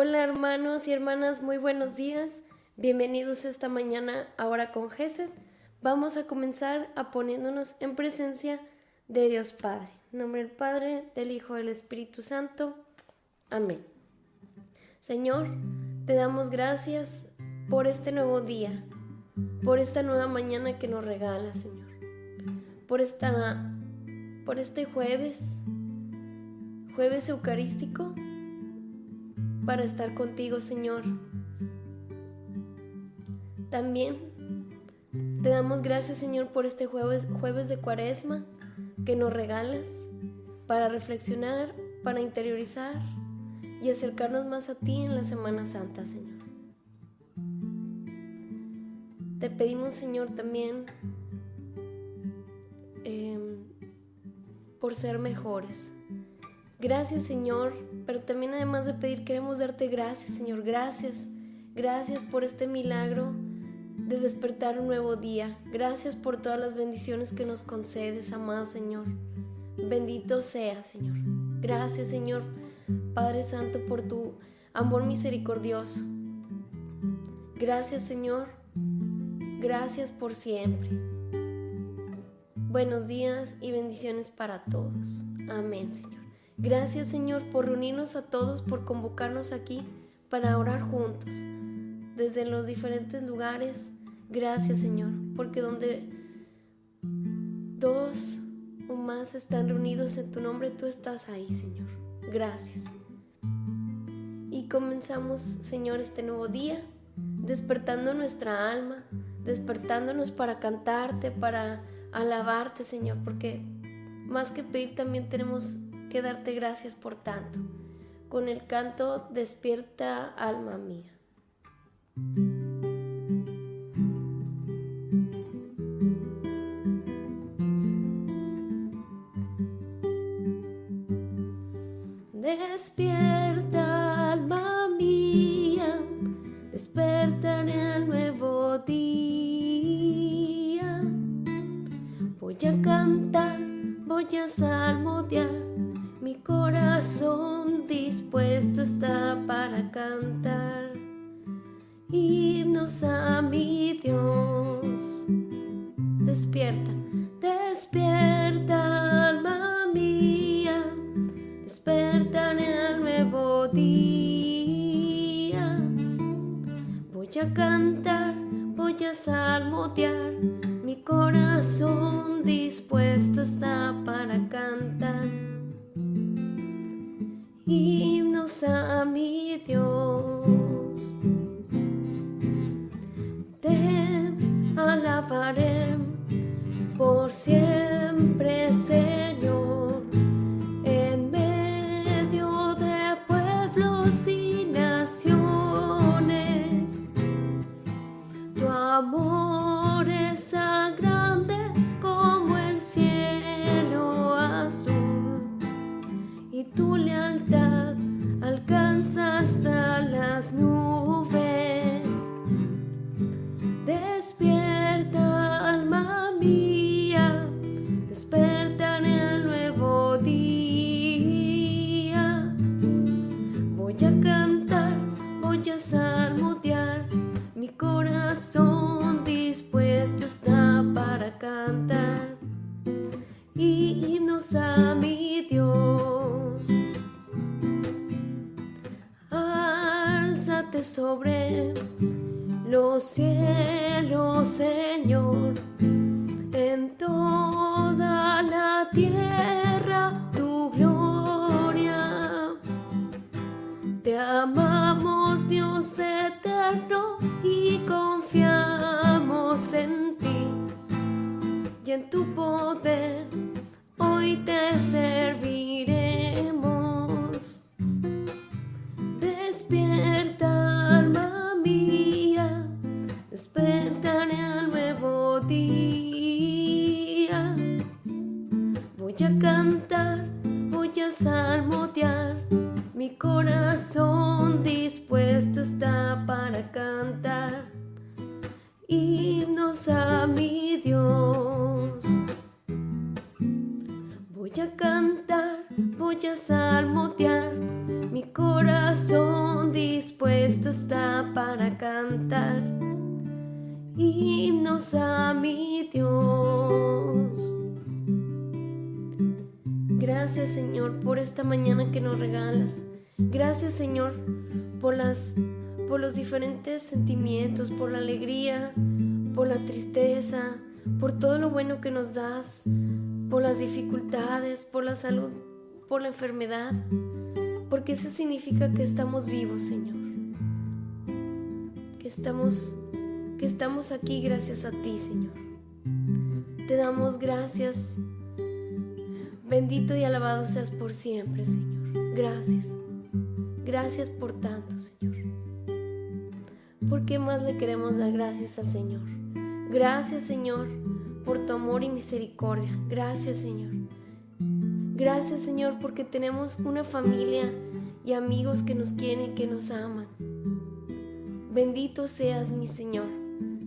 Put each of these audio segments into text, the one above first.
Hola hermanos y hermanas, muy buenos días. Bienvenidos esta mañana ahora con Gesed. Vamos a comenzar a poniéndonos en presencia de Dios Padre. Nombre del Padre, del Hijo, del Espíritu Santo. Amén. Señor, te damos gracias por este nuevo día, por esta nueva mañana que nos regala, Señor. Por esta por este jueves, jueves eucarístico para estar contigo, Señor. También te damos gracias, Señor, por este jueves, de cuaresma que nos regalas para reflexionar, para interiorizar y acercarnos más a ti en la Semana Santa, Señor. Te pedimos, Señor, también em, por ser mejores. Gracias, Señor, pero también además de pedir queremos darte gracias, Señor, gracias. Gracias por este milagro de despertar un nuevo día. Gracias por todas las bendiciones que nos concedes, amado Señor. Bendito sea, Señor. Gracias, Señor, Padre Santo, por tu amor misericordioso. Gracias, Señor. Gracias por siempre. Buenos días y bendiciones para todos. Amén, Señor. Gracias Señor por reunirnos a todos, por convocarnos aquí para orar juntos, desde los diferentes lugares. Gracias Señor, porque donde dos o más están reunidos en tu nombre, tú estás ahí Señor. Gracias. Y comenzamos Señor este nuevo día, despertando nuestra alma, despertándonos para cantarte, para alabarte Señor, porque más que pedir también tenemos que darte gracias por tanto. Con el canto despierta alma mía. Himnos a mi Dios. Despierta, despierta, alma mía, despierta en el nuevo día. Voy a cantar, voy a salmodiar, mi corazón dispuesto está para cantar himnos a mi Dios. Por siempre, Señor, por los diferentes sentimientos, por la alegría, por la tristeza, por todo lo bueno que nos das, por las dificultades, por la salud, por la enfermedad, porque eso significa que estamos vivos, Señor. Que estamos que estamos aquí gracias a ti, Señor. Te damos gracias. Bendito y alabado seas por siempre, Señor. Gracias. Gracias por tanto, Señor. ¿Por qué más le queremos dar gracias al Señor? Gracias, Señor, por tu amor y misericordia. Gracias, Señor. Gracias, Señor, porque tenemos una familia y amigos que nos quieren que nos aman. Bendito seas, mi Señor.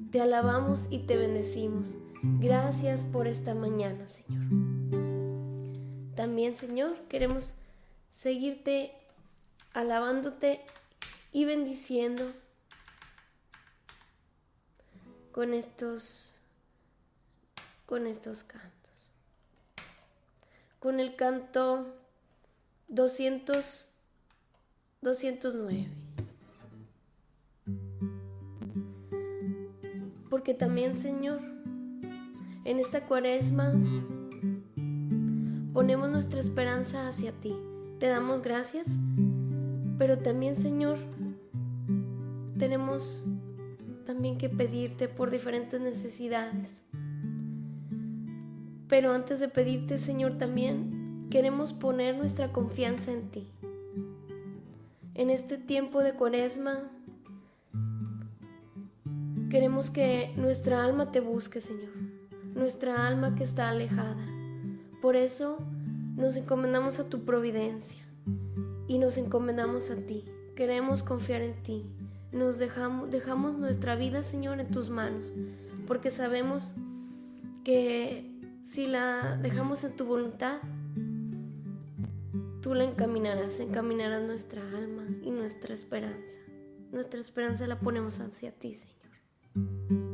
Te alabamos y te bendecimos. Gracias por esta mañana, Señor. También, Señor, queremos seguirte alabándote y bendiciendo con estos con estos cantos. Con el canto 200 209. porque también, Señor, en esta cuaresma ponemos nuestra esperanza hacia ti. Te damos gracias, pero también, Señor, tenemos también que pedirte por diferentes necesidades. Pero antes de pedirte, Señor, también queremos poner nuestra confianza en ti. En este tiempo de cuaresma, Queremos que nuestra alma te busque, Señor, nuestra alma que está alejada. Por eso nos encomendamos a tu providencia y nos encomendamos a ti. Queremos confiar en ti. Nos dejamos, dejamos nuestra vida, Señor, en tus manos, porque sabemos que si la dejamos en tu voluntad, tú la encaminarás, encaminarás nuestra alma y nuestra esperanza. Nuestra esperanza la ponemos hacia ti, Señor.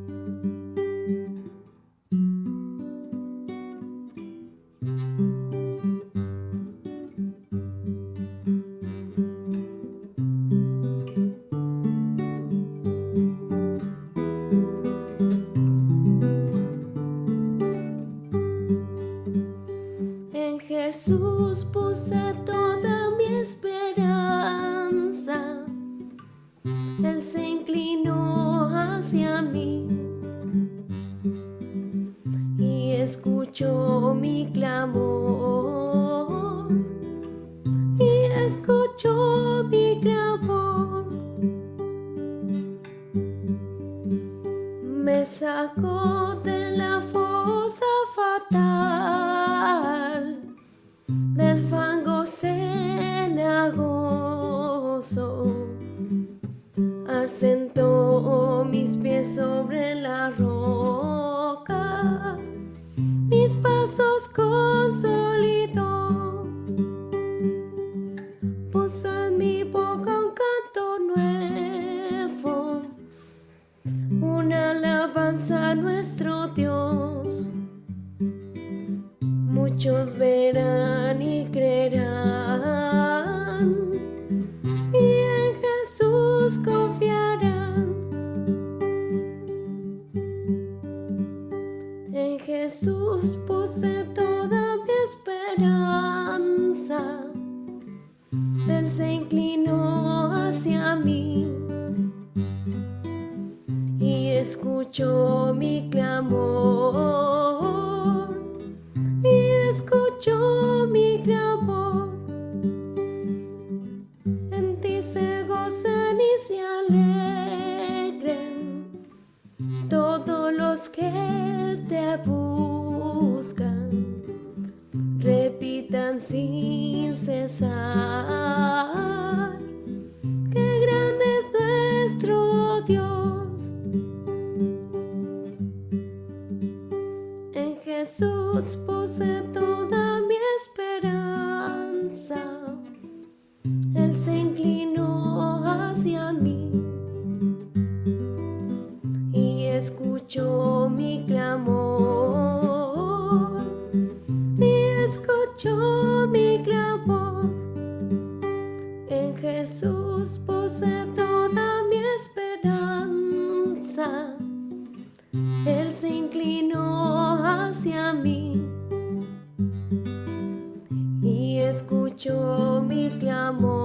Escuchó mi clamor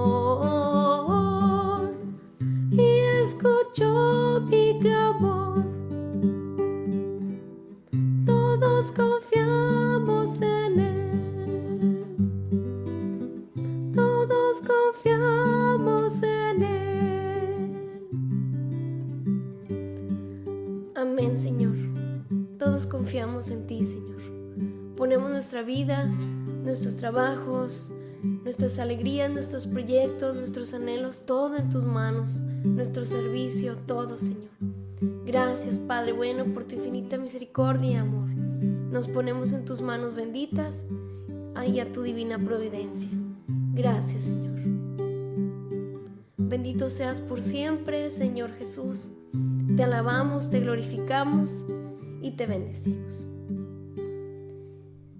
y escuchó mi clamor. Todos confiamos en Él. Todos confiamos en Él. Amén, Señor. Todos confiamos en ti, Señor. Ponemos nuestra vida, nuestros trabajos, nuestras alegrías, nuestros proyectos, nuestros anhelos, todo en tus manos, nuestro servicio, todo, Señor. Gracias, Padre bueno, por tu infinita misericordia y amor. Nos ponemos en tus manos benditas y a tu divina providencia. Gracias, Señor. Bendito seas por siempre, Señor Jesús. Te alabamos, te glorificamos y te bendecimos.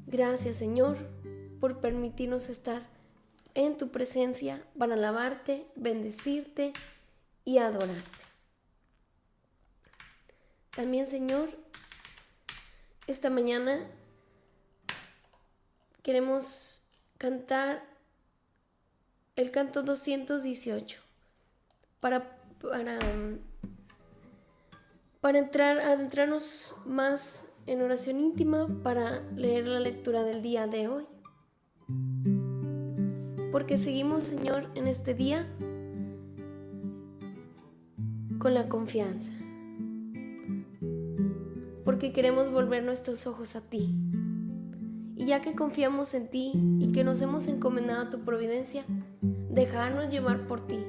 Gracias, Señor, por permitirnos estar en tu presencia para alabarte, bendecirte y adorarte. También, Señor, esta mañana queremos cantar el canto 218 para, para, para entrar, adentrarnos más en oración íntima para leer la lectura del día de hoy. Porque seguimos, Señor, en este día con la confianza. Porque queremos volver nuestros ojos a ti. Y ya que confiamos en ti y que nos hemos encomendado a tu providencia, dejarnos llevar por ti.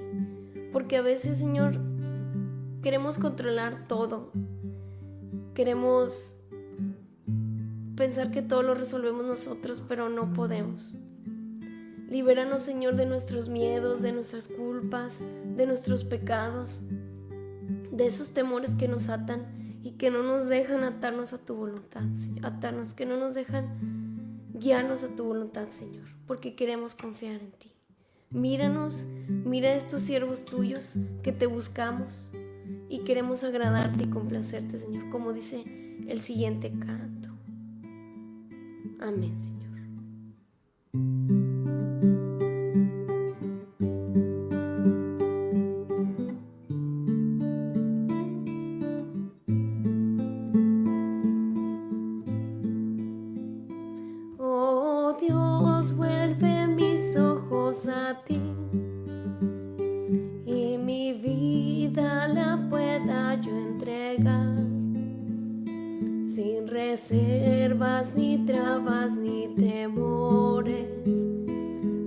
Porque a veces, Señor, queremos controlar todo. Queremos pensar que todo lo resolvemos nosotros, pero no podemos. Libéranos, Señor, de nuestros miedos, de nuestras culpas, de nuestros pecados, de esos temores que nos atan y que no nos dejan atarnos a tu voluntad, atarnos, que no nos dejan guiarnos a tu voluntad, Señor, porque queremos confiar en ti. Míranos, mira a estos siervos tuyos que te buscamos y queremos agradarte y complacerte, Señor, como dice el siguiente canto. Amén, Señor. Ni trabas ni temores,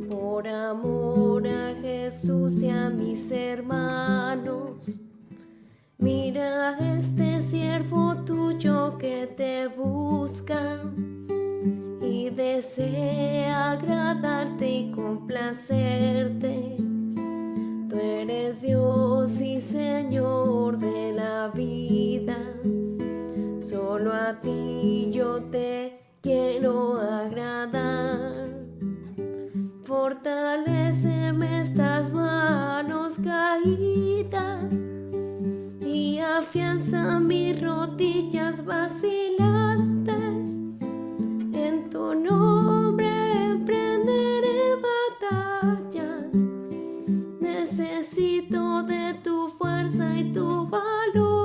por amor a Jesús y a mis hermanos. Mira este siervo tuyo que te busca y desea agradarte y complacerte. Tú eres Dios y Señor de la vida. Solo a ti yo te quiero agradar. Fortaleceme estas manos caídas y afianza mis rodillas vacilantes. En tu nombre emprenderé batallas. Necesito de tu fuerza y tu valor.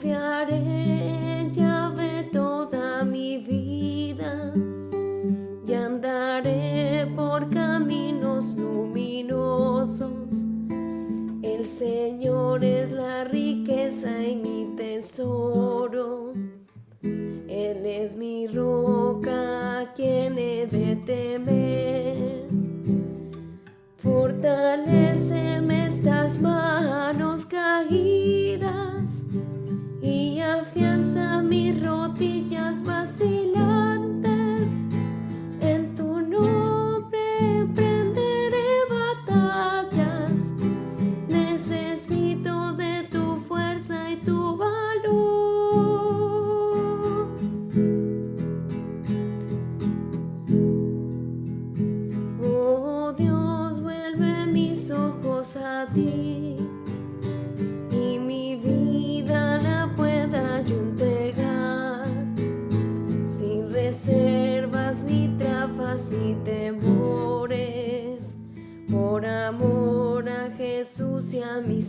Confiaré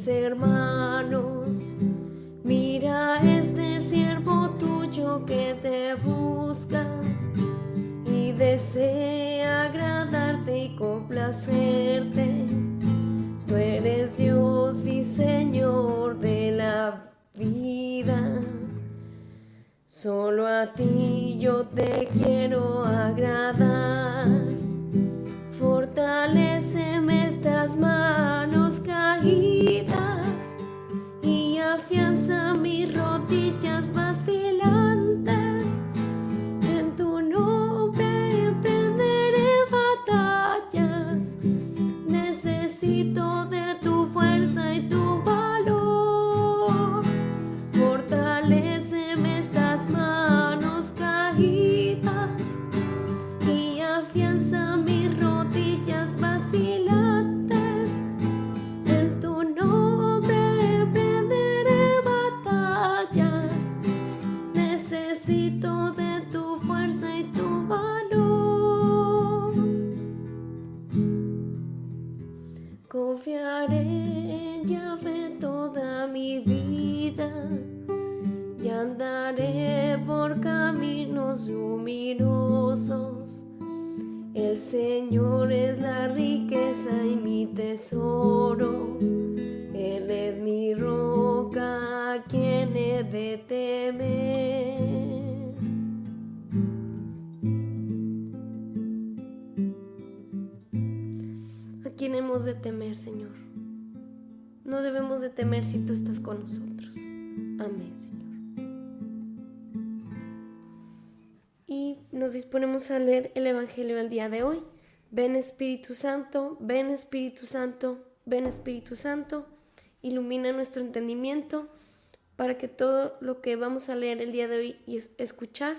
a debemos de temer si tú estás con nosotros. Amén, Señor. Y nos disponemos a leer el Evangelio del día de hoy. Ven Espíritu Santo, ven Espíritu Santo, ven Espíritu Santo, ilumina nuestro entendimiento para que todo lo que vamos a leer el día de hoy y es- escuchar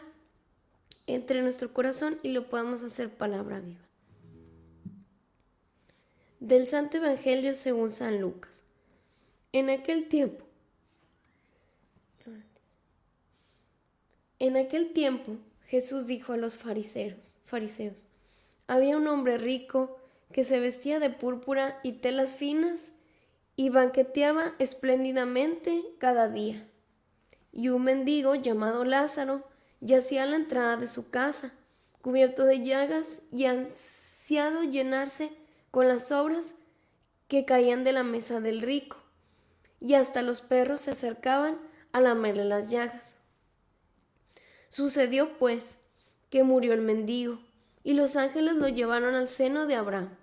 entre en nuestro corazón y lo podamos hacer palabra viva. Del Santo Evangelio según San Lucas. En aquel tiempo, en aquel tiempo Jesús dijo a los fariseos, fariseos, había un hombre rico que se vestía de púrpura y telas finas y banqueteaba espléndidamente cada día. Y un mendigo llamado Lázaro yacía a la entrada de su casa, cubierto de llagas y ansiado llenarse con las sobras que caían de la mesa del rico, y hasta los perros se acercaban a lamerle las llagas. Sucedió, pues, que murió el mendigo, y los ángeles lo llevaron al seno de Abraham.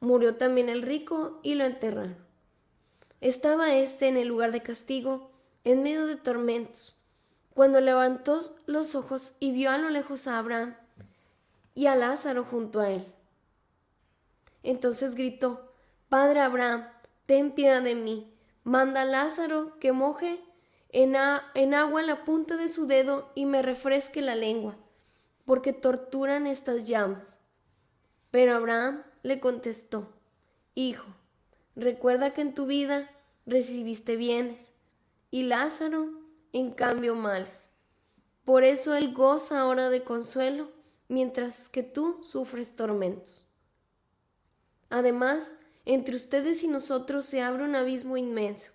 Murió también el rico y lo enterraron. Estaba éste en el lugar de castigo, en medio de tormentos, cuando levantó los ojos y vio a lo lejos a Abraham y a Lázaro junto a él. Entonces gritó, Padre Abraham, ten piedad de mí, manda a Lázaro que moje en, a- en agua la punta de su dedo y me refresque la lengua, porque torturan estas llamas. Pero Abraham le contestó, Hijo, recuerda que en tu vida recibiste bienes, y Lázaro, en cambio, males. Por eso él goza ahora de consuelo, mientras que tú sufres tormentos. Además, entre ustedes y nosotros se abre un abismo inmenso,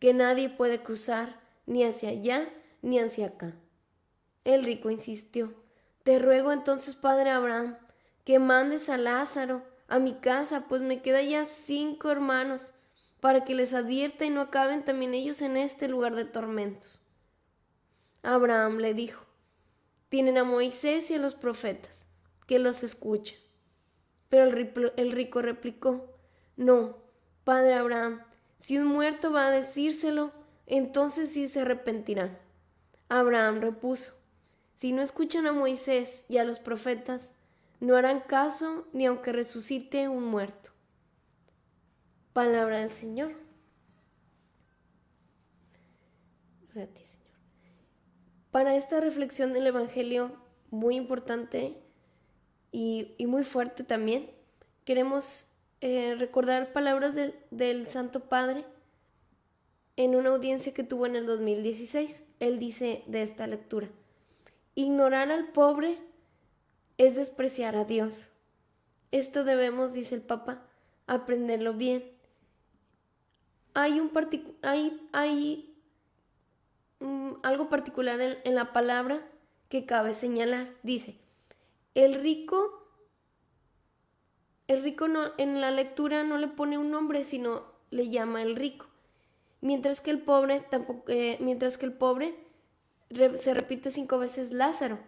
que nadie puede cruzar ni hacia allá ni hacia acá. El rico insistió, Te ruego entonces, padre Abraham, que mandes a Lázaro a mi casa, pues me quedan ya cinco hermanos, para que les advierta y no acaben también ellos en este lugar de tormentos. Abraham le dijo, Tienen a Moisés y a los profetas, que los escuchen. Pero el rico replicó, No, padre Abraham, si un muerto va a decírselo, entonces sí se arrepentirán. Abraham repuso, Si no escuchan a Moisés y a los profetas, no harán caso ni aunque resucite un muerto. Palabra del Señor. Señor. Para esta reflexión del Evangelio, muy importante y, y muy fuerte también, queremos eh, recordar palabras del, Santo Padre en una audiencia que tuvo en el 2016. Él dice de esta lectura, ignorar al pobre es despreciar a Dios. Esto debemos, dice el Papa, aprenderlo bien. hay, un hay, hay mm, algo particular en, la palabra que cabe señalar. Dice, el rico, el rico no, en la lectura no le pone un nombre, sino le llama el rico. Mientras que el pobre, eh, mientras que el pobre se repite cinco veces Lázaro.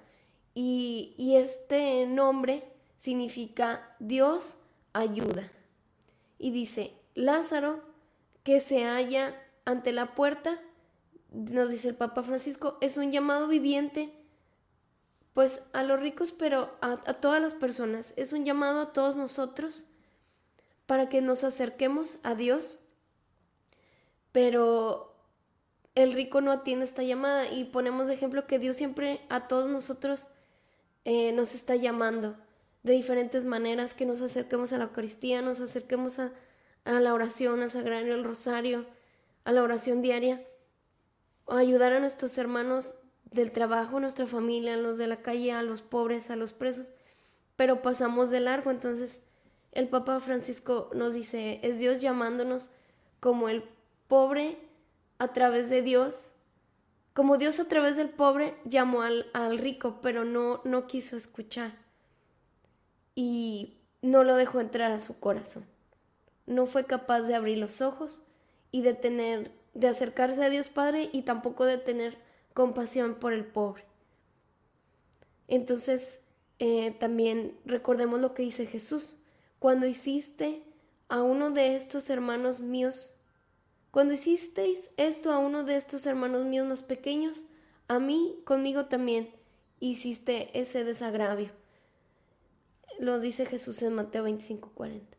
Y, y este nombre significa Dios ayuda. Y dice, Lázaro, que se halla ante la puerta, nos dice el Papa Francisco, es un llamado viviente, pues a los ricos, pero a, a todas las personas, es un llamado a todos nosotros para que nos acerquemos a Dios, pero el rico no atiende esta llamada. Y ponemos de ejemplo que Dios siempre a todos nosotros eh, nos está llamando de diferentes maneras, que nos acerquemos a la Eucaristía, nos acerquemos a, la oración, al sagrario, al rosario, a la oración diaria, o ayudar a nuestros hermanos del trabajo, nuestra familia, a los de la calle, a los pobres, a los presos, pero pasamos de largo, entonces el Papa Francisco nos dice, es Dios llamándonos como el pobre a través de Dios, como Dios a través del pobre llamó al, al rico, pero no, no quiso escuchar y no lo dejó entrar a su corazón. No fue capaz de abrir los ojos y de tener, de acercarse a Dios Padre y tampoco de tener compasión por el pobre. Entonces, eh, también recordemos lo que dice Jesús. Cuando hiciste a uno de estos hermanos míos, cuando hicisteis esto a uno de estos hermanos míos más pequeños, a mí, conmigo también, hiciste ese desagravio lo dice Jesús en Mateo 25, 40.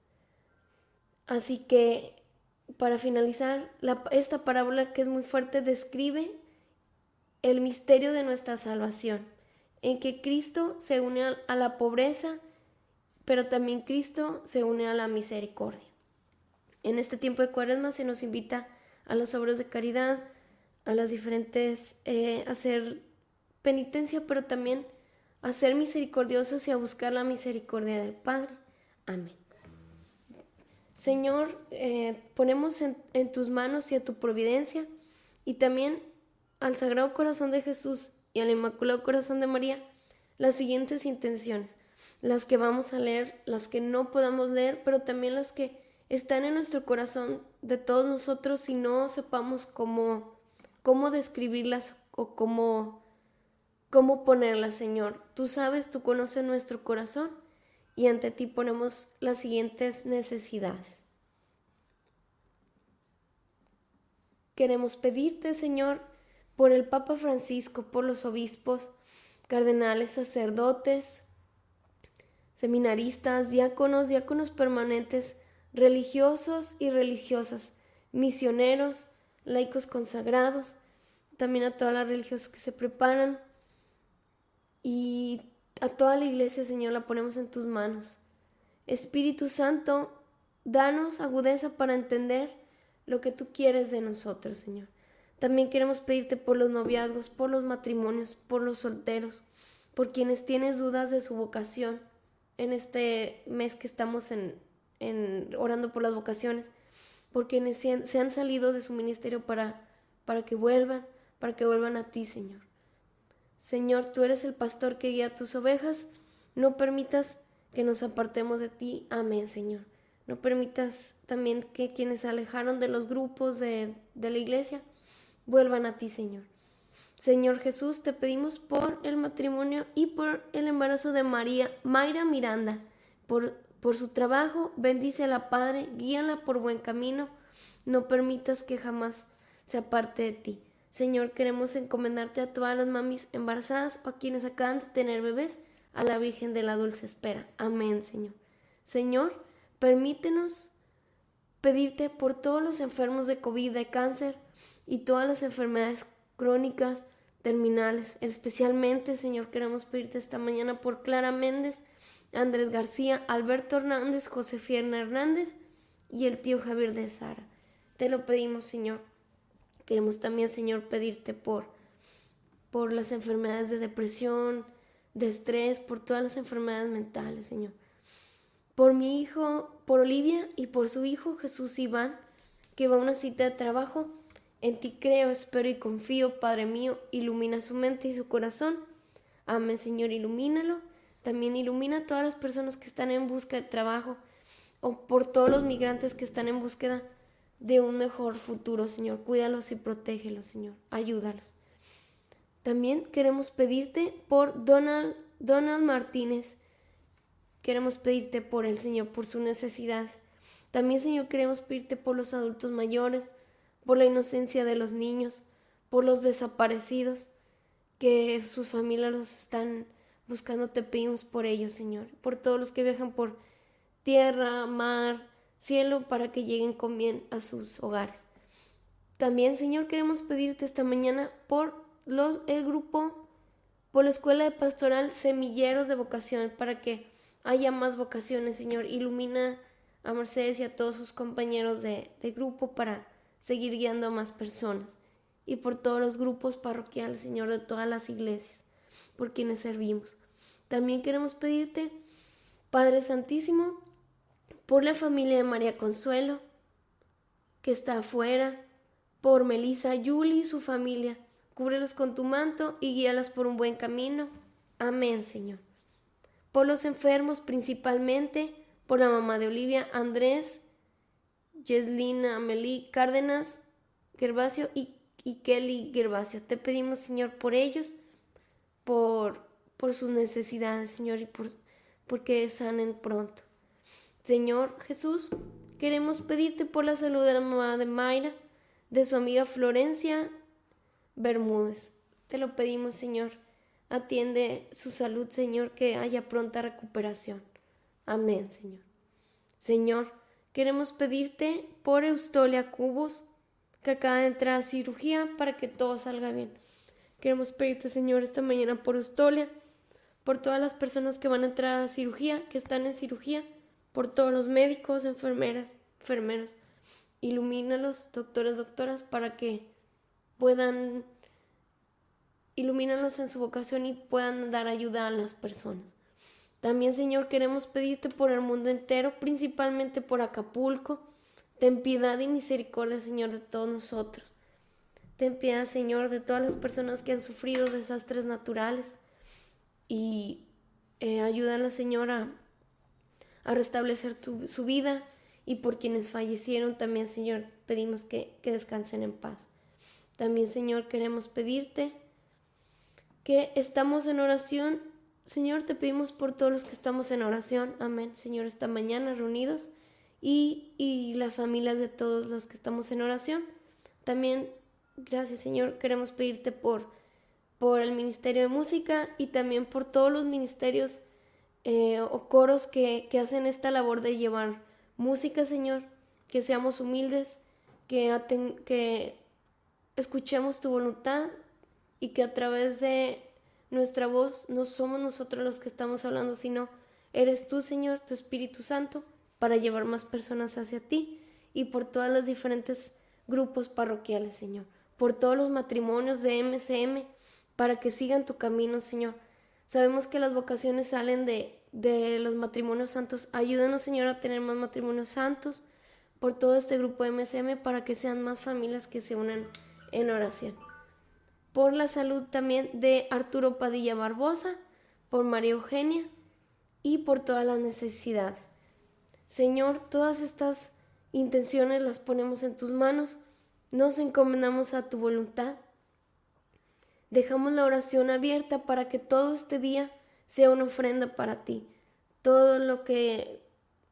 Así que, para finalizar, esta parábola que es muy fuerte describe el misterio de nuestra salvación, en que Cristo se une a la pobreza, pero también Cristo se une a la misericordia. En este tiempo de cuaresma se nos invita a las obras de caridad, a las diferentes, eh, hacer penitencia, pero también a ser misericordiosos y a buscar la misericordia del Padre. Amén. Señor, eh, ponemos en, en tus manos y a tu providencia y también al Sagrado Corazón de Jesús y al Inmaculado Corazón de María las siguientes intenciones, las que vamos a leer, las que no podamos leer, pero también las que están en nuestro corazón de todos nosotros y no sepamos cómo, cómo describirlas o cómo cómo ponerla, Señor. Tú sabes, tú conoces nuestro corazón y ante ti ponemos las siguientes necesidades. Queremos pedirte, Señor, por el Papa Francisco, por los obispos, cardenales, sacerdotes, seminaristas, diáconos, diáconos permanentes, religiosos y religiosas, misioneros, laicos consagrados, también a todas las religiosas que se preparan y a toda la iglesia, Señor, la ponemos en tus manos. Espíritu Santo, danos agudeza para entender lo que tú quieres de nosotros, Señor. También queremos pedirte por los noviazgos, por los matrimonios, por los solteros, por quienes tienes dudas de su vocación en este mes que estamos en, en orando por las vocaciones, por quienes se se han salido de su ministerio para, para que vuelvan, para que vuelvan a ti, Señor. Señor, tú eres el pastor que guía tus ovejas, no permitas que nos apartemos de ti. Amén, Señor. No permitas también que quienes se alejaron de los grupos de, de la iglesia vuelvan a ti, Señor. Señor Jesús, te pedimos por el matrimonio y por el embarazo de María, Mayra Miranda, por, por su trabajo, bendice a la Padre, guíala por buen camino, no permitas que jamás se aparte de ti. Señor, queremos encomendarte a todas las mamis embarazadas o a quienes acaban de tener bebés, a la Virgen de la Dulce Espera. Amén, Señor. Señor, permítenos pedirte por todos los enfermos de COVID, de cáncer y todas las enfermedades crónicas, terminales. Especialmente, Señor, queremos pedirte esta mañana por Clara Méndez, Andrés García, Alberto Hernández, Josefina Hernández y el tío Javier de Sara. Te lo pedimos, Señor. Queremos también, Señor, pedirte por, por las enfermedades de depresión, de estrés, por todas las enfermedades mentales, Señor. Por mi hijo, por Olivia y por su hijo Jesús Iván, que va a una cita de trabajo. En ti creo, espero y confío, Padre mío, ilumina su mente y su corazón. Amén, Señor, ilumínalo. También ilumina a todas las personas que están en busca de trabajo o por todos los migrantes que están en búsqueda de un mejor futuro, Señor. Cuídalos y protégelos, Señor. Ayúdalos. También queremos pedirte por Donald, Donald Martínez. Queremos pedirte por el Señor, por sus necesidades. También, Señor, queremos pedirte por los adultos mayores, por la inocencia de los niños, por los desaparecidos, que sus familias los están buscando. Te pedimos por ellos, Señor. Por todos los que viajan por tierra, mar, cielo, para que lleguen con bien a sus hogares. También, Señor, queremos pedirte esta mañana por los, el grupo, por la escuela de pastoral Semilleros de Vocación, para que haya más vocaciones, Señor. Ilumina a Mercedes y a todos sus compañeros de, de grupo para seguir guiando a más personas. Y por todos los grupos parroquiales, Señor, de todas las iglesias, por quienes servimos. También queremos pedirte, Padre Santísimo, por la familia de María Consuelo, que está afuera, por Melissa Yuli y su familia. Cúbrelos con tu manto y guíalas por un buen camino. Amén, Señor. Por los enfermos principalmente, por la mamá de Olivia, Andrés, Yeslina Amelie Cárdenas, Gervasio y, Kelly Gervasio. Te pedimos, Señor, por ellos, por, por sus necesidades, Señor, y por, porque sanen pronto. Señor Jesús, queremos pedirte por la salud de la mamá de Mayra, de su amiga Florencia Bermúdez. Te lo pedimos, Señor. Atiende su salud, Señor, que haya pronta recuperación. Amén, Señor. Señor, queremos pedirte por Eustolia Cubos, que acaba de entrar a cirugía para que todo salga bien. Queremos pedirte, Señor, esta mañana por Eustolia, por todas las personas que van a entrar a cirugía, que están en cirugía por todos los médicos, enfermeras, enfermeros. Ilumínalos, doctores, doctoras, para que puedan, ilumínalos en su vocación y puedan dar ayuda a las personas. También, Señor, queremos pedirte por el mundo entero, principalmente por Acapulco. Ten piedad y misericordia, Señor, de todos nosotros. Ten piedad, Señor, de todas las personas que han sufrido desastres naturales. Y eh, ayúdanos, Señor, a a restablecer su vida y por quienes fallecieron también, Señor, pedimos que, que descansen en paz. También, Señor, queremos pedirte que estamos en oración. Señor, te pedimos por todos los que estamos en oración. Amén. Señor, esta mañana reunidos y, y las familias de todos los que estamos en oración. También, gracias, Señor, queremos pedirte por, por el Ministerio de Música y también por todos los ministerios eh, o coros que, hacen esta labor de llevar música, Señor, que seamos humildes, que, que escuchemos tu voluntad y que a través de nuestra voz no somos nosotros los que estamos hablando, sino eres tú, Señor, tu Espíritu Santo, para llevar más personas hacia ti y por todas las diferentes grupos parroquiales, Señor, por todos los matrimonios de MCM, para que sigan tu camino, Señor. Sabemos que las vocaciones salen de, de los matrimonios santos. Ayúdanos, Señor, a tener más matrimonios santos por todo este grupo de MSM para que sean más familias que se unan en oración. Por la salud también de Arturo Padilla Barbosa, por María Eugenia y por todas las necesidades. Señor, todas estas intenciones las ponemos en tus manos, nos encomendamos a tu voluntad. Dejamos la oración abierta para que todo este día sea una ofrenda para ti. Todo lo que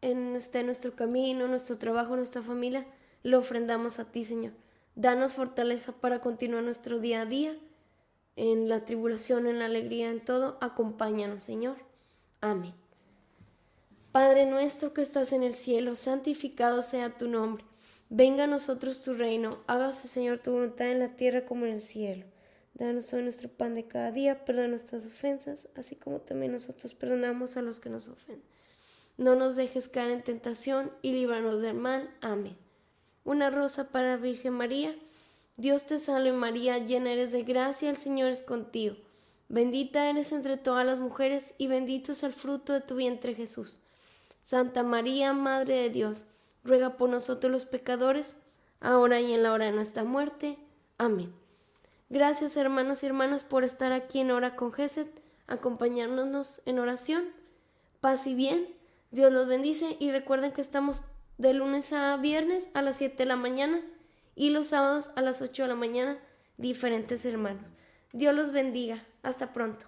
en, esté en nuestro camino, nuestro trabajo, nuestra familia, lo ofrendamos a ti, Señor. Danos fortaleza para continuar nuestro día a día, en la tribulación, en la alegría, en todo. Acompáñanos, Señor. Amén. Padre nuestro que estás en el cielo, santificado sea tu nombre. Venga a nosotros tu reino. Hágase, Señor, tu voluntad en la tierra como en el cielo. Danos hoy nuestro pan de cada día, perdona nuestras ofensas, así como también nosotros perdonamos a los que nos ofenden. No nos dejes caer en tentación y líbranos del mal. Amén. Una rosa para Virgen María. Dios te salve María, llena eres de gracia, el Señor es contigo. Bendita eres entre todas las mujeres y bendito es el fruto de tu vientre Jesús. Santa María, Madre de Dios, ruega por nosotros los pecadores, ahora y en la hora de nuestra muerte. Amén. Gracias hermanos y hermanas por estar aquí en Hora con Gesed, acompañándonos en oración. Paz y bien, Dios los bendice y recuerden que estamos de lunes a viernes a las 7 de la mañana y los sábados a las 8 de la mañana, diferentes hermanos. Dios los bendiga. Hasta pronto.